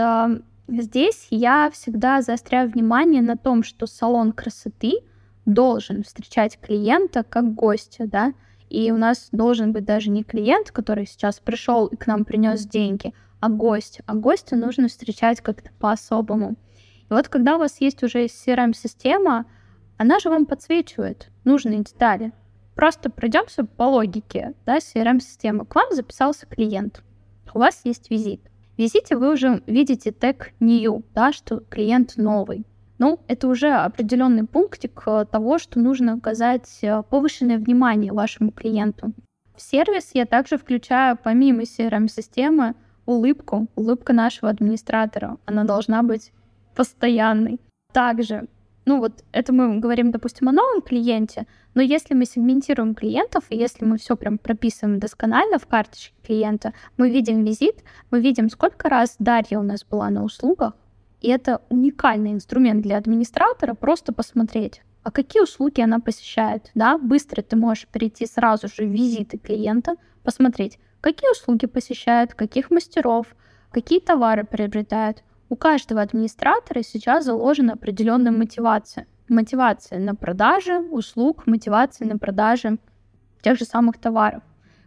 Здесь я всегда заостряю внимание на том, что салон красоты должен встречать клиента как гостя, да, и у нас должен быть даже не клиент, который сейчас пришел и к нам принес деньги, а гость. А гостя нужно встречать как-то по-особому. И вот когда у вас есть уже CRM-система, она же вам подсвечивает нужные детали. Просто пройдемся по логике да, CRM-системы. К вам записался клиент, у вас есть визит. В визите вы уже видите тег new, да, что клиент новый. Ну, это уже определенный пунктик э, того, что нужно оказать э, повышенное внимание вашему клиенту. В сервис я также включаю, помимо CRM-системы, улыбку, улыбка нашего администратора. Она должна быть постоянной. Также ну вот это мы говорим, допустим, о новом клиенте, но если мы сегментируем клиентов, и если мы все прям прописываем досконально в карточке клиента, мы видим визит, мы видим, сколько раз Дарья у нас была на услугах, и это уникальный инструмент для администратора просто посмотреть, а какие услуги она посещает, да, быстро ты можешь перейти сразу же в визиты клиента, посмотреть, какие услуги посещает, каких мастеров, какие товары приобретает, у каждого администратора сейчас заложена определенная мотивация. Мотивация на продаже услуг, мотивация на продаже тех же самых товаров.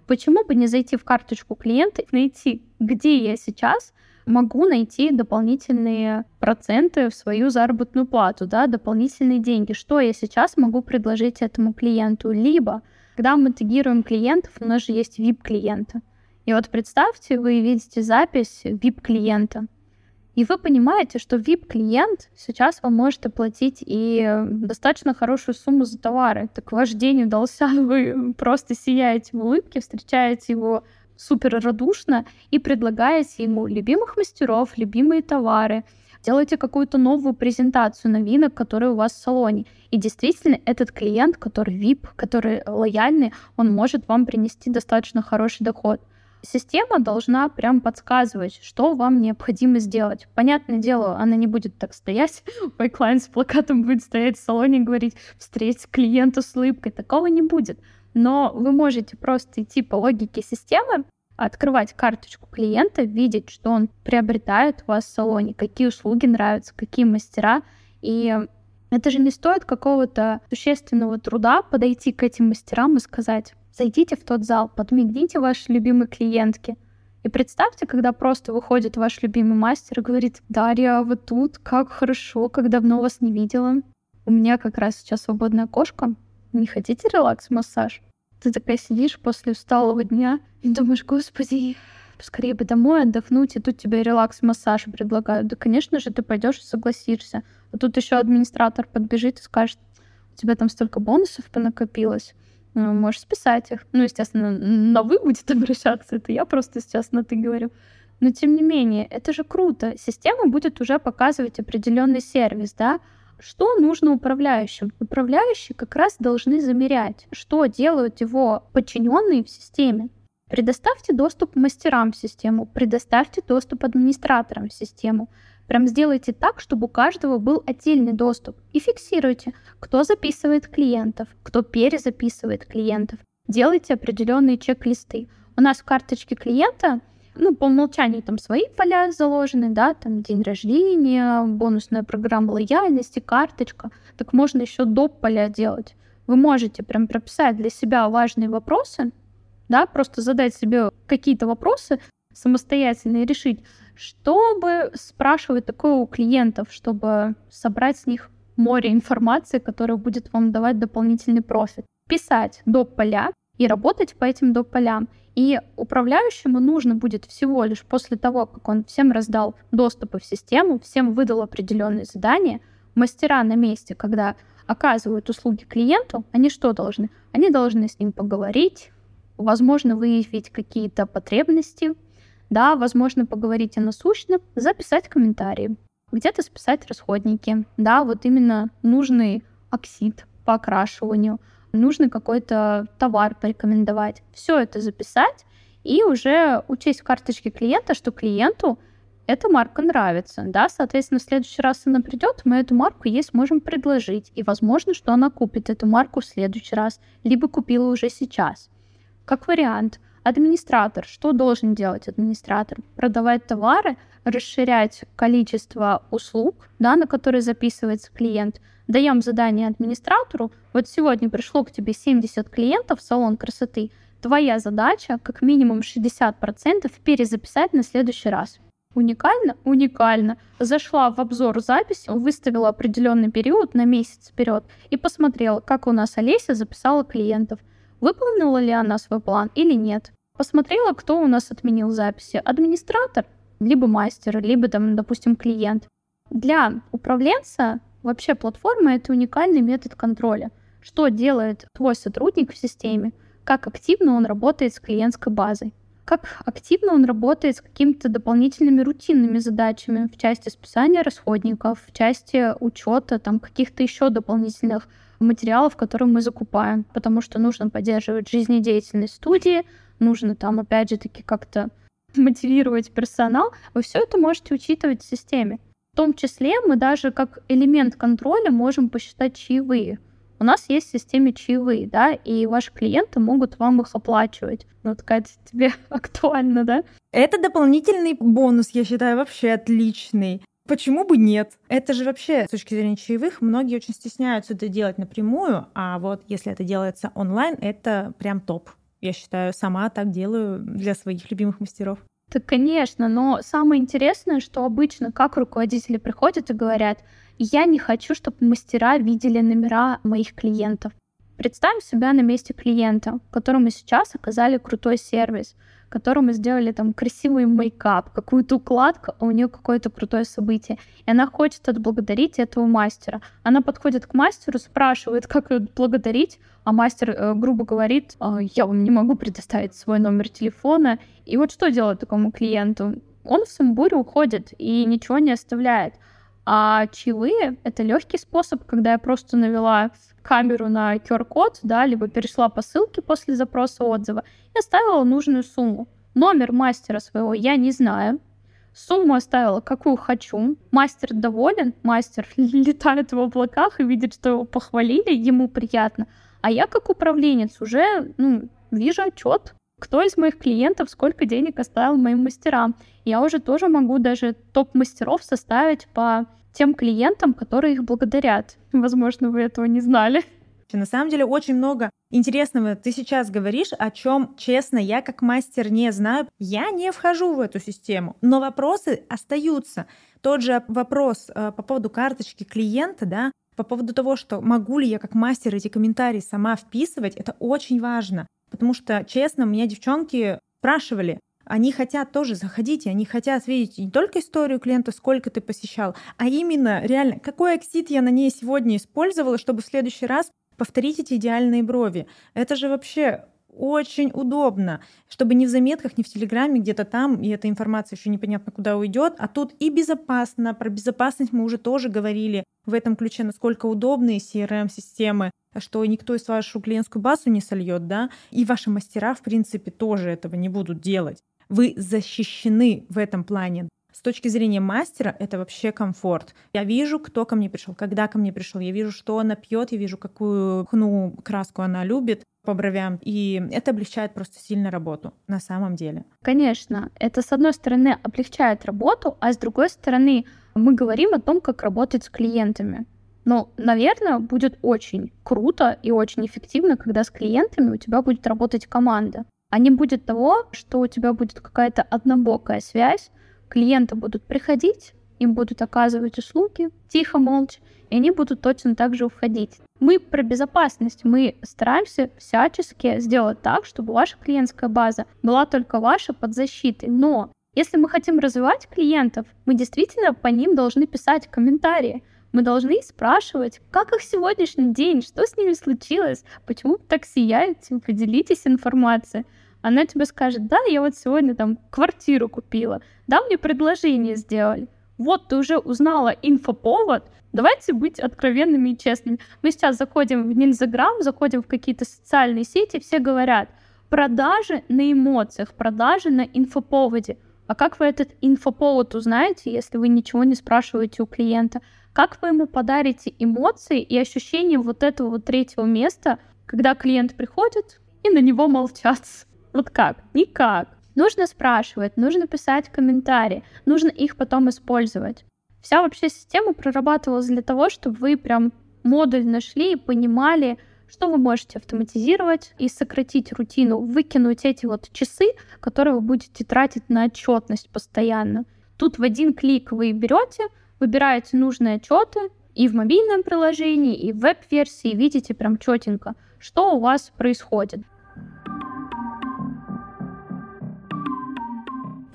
Почему бы не зайти в карточку клиента и найти, где я сейчас могу найти дополнительные проценты в свою заработную плату, да, дополнительные деньги, что я сейчас могу предложить этому клиенту. Либо, когда мы тегируем клиентов, у нас же есть VIP-клиенты. И вот представьте, вы видите запись VIP-клиента. И вы понимаете, что VIP-клиент сейчас вам может оплатить и достаточно хорошую сумму за товары. Так ваш день удался, вы просто сияете в улыбке, встречаете его супер радушно и предлагаете ему любимых мастеров, любимые товары, делаете какую-то новую презентацию новинок, которые у вас в салоне. И действительно, этот клиент, который VIP, который лояльный, он может вам принести достаточно хороший доход. Система должна прям подсказывать, что вам необходимо сделать. Понятное дело, она не будет так стоять, пайклайн с плакатом будет стоять в салоне и говорить «встреть клиента с улыбкой». Такого не будет. Но вы можете просто идти по логике системы, открывать карточку клиента, видеть, что он приобретает у вас в салоне, какие услуги нравятся, какие мастера. И это же не стоит какого-то существенного труда подойти к этим мастерам и сказать, зайдите в тот зал, подмигните вашей любимой клиентке. И представьте, когда просто выходит ваш любимый мастер и говорит, Дарья, вы тут, как хорошо, как давно вас не видела. У меня как раз сейчас свободное окошко, не хотите релакс-массаж? Ты такая сидишь после усталого дня и думаешь, господи, скорее бы домой отдохнуть, и тут тебе релакс-массаж предлагают. Да, конечно же, ты пойдешь и согласишься. А тут еще администратор подбежит и скажет, у тебя там столько бонусов понакопилось, можешь списать их. Ну, естественно, на вы будет обращаться, это я просто сейчас на ты говорю. Но тем не менее, это же круто. Система будет уже показывать определенный сервис, да, что нужно управляющим? Управляющие как раз должны замерять, что делают его подчиненные в системе. Предоставьте доступ мастерам в систему, предоставьте доступ администраторам в систему. Прям сделайте так, чтобы у каждого был отдельный доступ. И фиксируйте, кто записывает клиентов, кто перезаписывает клиентов. Делайте определенные чек-листы. У нас в карточке клиента ну, по умолчанию там свои поля заложены, да, там день рождения, бонусная программа лояльности, карточка, так можно еще доп. поля делать. Вы можете прям прописать для себя важные вопросы, да, просто задать себе какие-то вопросы самостоятельно и решить, чтобы спрашивать такое у клиентов, чтобы собрать с них море информации, которая будет вам давать дополнительный профит. Писать доп. поля и работать по этим доп. полям. И управляющему нужно будет всего лишь после того, как он всем раздал доступы в систему, всем выдал определенные задания, мастера на месте, когда оказывают услуги клиенту, они что должны? Они должны с ним поговорить, возможно, выявить какие-то потребности, да, возможно, поговорить о насущном, записать комментарии, где-то списать расходники, да, вот именно нужный оксид по окрашиванию, нужно какой-то товар порекомендовать. Все это записать и уже учесть в карточке клиента, что клиенту эта марка нравится, да, соответственно, в следующий раз она придет, мы эту марку ей сможем предложить, и возможно, что она купит эту марку в следующий раз, либо купила уже сейчас. Как вариант, администратор, что должен делать администратор? Продавать товары, расширять количество услуг, да, на которые записывается клиент – даем задание администратору, вот сегодня пришло к тебе 70 клиентов в салон красоты, твоя задача как минимум 60% перезаписать на следующий раз. Уникально? Уникально. Зашла в обзор записи, выставила определенный период на месяц вперед и посмотрела, как у нас Олеся записала клиентов. Выполнила ли она свой план или нет. Посмотрела, кто у нас отменил записи. Администратор, либо мастер, либо, там, допустим, клиент. Для управленца Вообще платформа — это уникальный метод контроля. Что делает твой сотрудник в системе, как активно он работает с клиентской базой, как активно он работает с какими-то дополнительными рутинными задачами в части списания расходников, в части учета там каких-то еще дополнительных материалов, которые мы закупаем, потому что нужно поддерживать жизнедеятельность студии, нужно там, опять же таки, как-то мотивировать персонал. Вы все это можете учитывать в системе. В том числе мы даже как элемент контроля можем посчитать чаевые. У нас есть в системе чаевые, да, и ваши клиенты могут вам их оплачивать. Ну, Катя, тебе актуально, да? Это дополнительный бонус, я считаю, вообще отличный. Почему бы нет? Это же вообще, с точки зрения чаевых, многие очень стесняются это делать напрямую, а вот если это делается онлайн, это прям топ. Я считаю, сама так делаю для своих любимых мастеров. Так, конечно, но самое интересное, что обычно как руководители приходят и говорят, я не хочу, чтобы мастера видели номера моих клиентов. Представим себя на месте клиента, которому сейчас оказали крутой сервис, которому сделали там красивый мейкап, какую-то укладку, а у нее какое-то крутое событие. И она хочет отблагодарить этого мастера. Она подходит к мастеру, спрашивает, как ее благодарить, а мастер э, грубо говорит, «А, я вам не могу предоставить свой номер телефона. И вот что делать такому клиенту? Он в сумбуре уходит и ничего не оставляет. А чаевые — это легкий способ, когда я просто навела камеру на QR-код, да, либо перешла по ссылке после запроса отзыва и оставила нужную сумму. Номер мастера своего я не знаю. Сумму оставила, какую хочу. Мастер доволен, мастер летает в облаках и видит, что его похвалили, ему приятно. А я, как управленец, уже ну, вижу отчет, кто из моих клиентов сколько денег оставил моим мастерам. Я уже тоже могу даже топ-мастеров составить по тем клиентам, которые их благодарят. Возможно, вы этого не знали. На самом деле очень много интересного ты сейчас говоришь, о чем, честно, я как мастер не знаю. Я не вхожу в эту систему, но вопросы остаются. Тот же вопрос э, по поводу карточки клиента, да, по поводу того, что могу ли я как мастер эти комментарии сама вписывать, это очень важно. Потому что, честно, меня девчонки спрашивали, они хотят тоже заходить, они хотят видеть не только историю клиента, сколько ты посещал, а именно реально, какой эксит я на ней сегодня использовала, чтобы в следующий раз повторить эти идеальные брови. Это же вообще очень удобно, чтобы не в заметках, не в Телеграме, где-то там, и эта информация еще непонятно куда уйдет, а тут и безопасно. Про безопасность мы уже тоже говорили в этом ключе, насколько удобные CRM-системы, что никто из вашу клиентскую базу не сольет, да, и ваши мастера, в принципе, тоже этого не будут делать. Вы защищены в этом плане. С точки зрения мастера это вообще комфорт. Я вижу, кто ко мне пришел, когда ко мне пришел, я вижу, что она пьет, я вижу, какую ну, краску она любит по бровям, и это облегчает просто сильно работу на самом деле. Конечно, это с одной стороны облегчает работу, а с другой стороны мы говорим о том, как работать с клиентами. Но, наверное, будет очень круто и очень эффективно, когда с клиентами у тебя будет работать команда а не будет того, что у тебя будет какая-то однобокая связь, клиенты будут приходить, им будут оказывать услуги, тихо, молча, и они будут точно так же уходить. Мы про безопасность, мы стараемся всячески сделать так, чтобы ваша клиентская база была только ваша под защитой, но если мы хотим развивать клиентов, мы действительно по ним должны писать комментарии, мы должны спрашивать, как их сегодняшний день, что с ними случилось, почему так сияете, поделитесь информацией она тебе скажет, да, я вот сегодня там квартиру купила, да, мне предложение сделали. Вот ты уже узнала инфоповод, давайте быть откровенными и честными. Мы сейчас заходим в Нильзаграм, заходим в какие-то социальные сети, все говорят, продажи на эмоциях, продажи на инфоповоде. А как вы этот инфоповод узнаете, если вы ничего не спрашиваете у клиента? Как вы ему подарите эмоции и ощущение вот этого вот третьего места, когда клиент приходит и на него молчат? Вот как? Никак. Нужно спрашивать, нужно писать комментарии, нужно их потом использовать. Вся вообще система прорабатывалась для того, чтобы вы прям модуль нашли и понимали, что вы можете автоматизировать и сократить рутину, выкинуть эти вот часы, которые вы будете тратить на отчетность постоянно. Тут в один клик вы берете, выбираете нужные отчеты и в мобильном приложении, и в веб-версии видите прям четенько, что у вас происходит.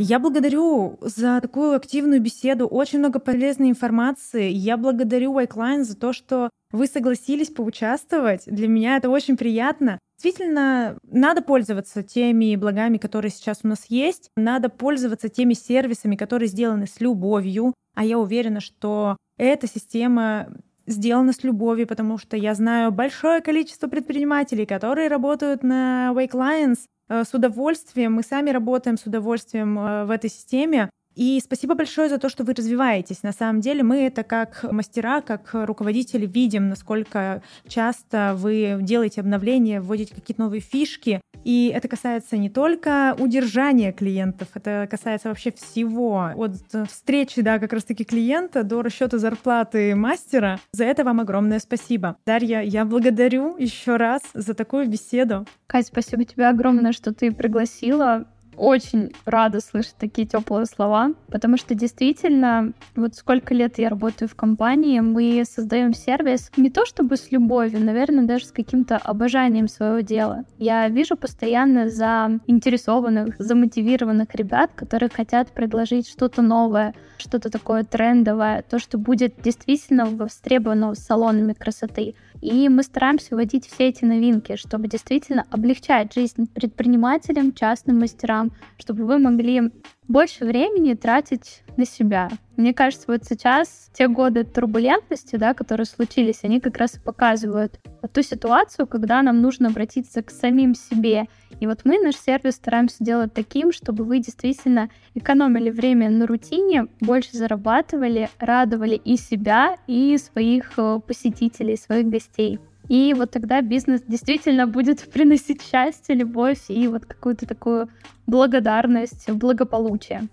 Я благодарю за такую активную беседу, очень много полезной информации. Я благодарю White за то, что вы согласились поучаствовать. Для меня это очень приятно. Действительно, надо пользоваться теми благами, которые сейчас у нас есть. Надо пользоваться теми сервисами, которые сделаны с любовью. А я уверена, что эта система сделана с любовью, потому что я знаю большое количество предпринимателей, которые работают на Wake Lions, Э, с удовольствием, мы сами работаем с удовольствием э, в этой системе. И спасибо большое за то, что вы развиваетесь. На самом деле мы это как мастера, как руководители видим, насколько часто вы делаете обновления, вводите какие-то новые фишки. И это касается не только удержания клиентов, это касается вообще всего. От встречи, да, как раз-таки клиента до расчета зарплаты мастера. За это вам огромное спасибо. Дарья, я благодарю еще раз за такую беседу. Кать, спасибо тебе огромное, что ты пригласила очень рада слышать такие теплые слова, потому что действительно, вот сколько лет я работаю в компании, мы создаем сервис не то чтобы с любовью, наверное, даже с каким-то обожанием своего дела. Я вижу постоянно заинтересованных, замотивированных ребят, которые хотят предложить что-то новое, что-то такое трендовое, то, что будет действительно востребовано салонами красоты. И мы стараемся вводить все эти новинки, чтобы действительно облегчать жизнь предпринимателям, частным мастерам, чтобы вы могли больше времени тратить на себя. Мне кажется, вот сейчас те годы турбулентности, да, которые случились, они как раз и показывают ту ситуацию, когда нам нужно обратиться к самим себе. И вот мы наш сервис стараемся делать таким, чтобы вы действительно экономили время на рутине, больше зарабатывали, радовали и себя, и своих э, посетителей, своих гостей. И вот тогда бизнес действительно будет приносить счастье, любовь и вот какую-то такую благодарность, благополучие.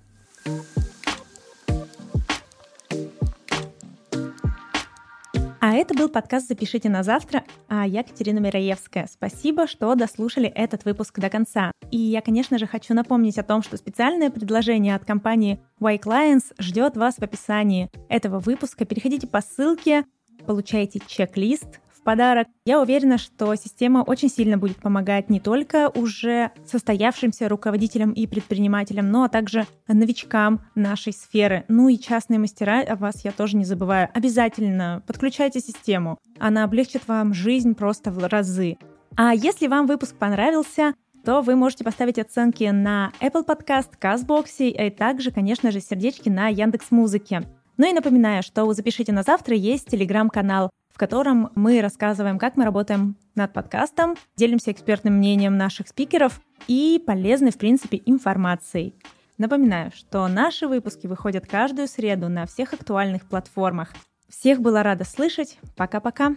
А это был подкаст «Запишите на завтра», а я Катерина Мираевская. Спасибо, что дослушали этот выпуск до конца. И я, конечно же, хочу напомнить о том, что специальное предложение от компании Y Clients ждет вас в описании этого выпуска. Переходите по ссылке, получайте чек-лист, подарок. Я уверена, что система очень сильно будет помогать не только уже состоявшимся руководителям и предпринимателям, но а также новичкам нашей сферы. Ну и частные мастера, о вас я тоже не забываю. Обязательно подключайте систему. Она облегчит вам жизнь просто в разы. А если вам выпуск понравился, то вы можете поставить оценки на Apple Podcast, CastBox и также, конечно же, сердечки на Яндекс Музыке. Ну и напоминаю, что у «Запишите на завтра» есть телеграм-канал в котором мы рассказываем, как мы работаем над подкастом, делимся экспертным мнением наших спикеров и полезной, в принципе, информацией. Напоминаю, что наши выпуски выходят каждую среду на всех актуальных платформах. Всех была рада слышать. Пока-пока.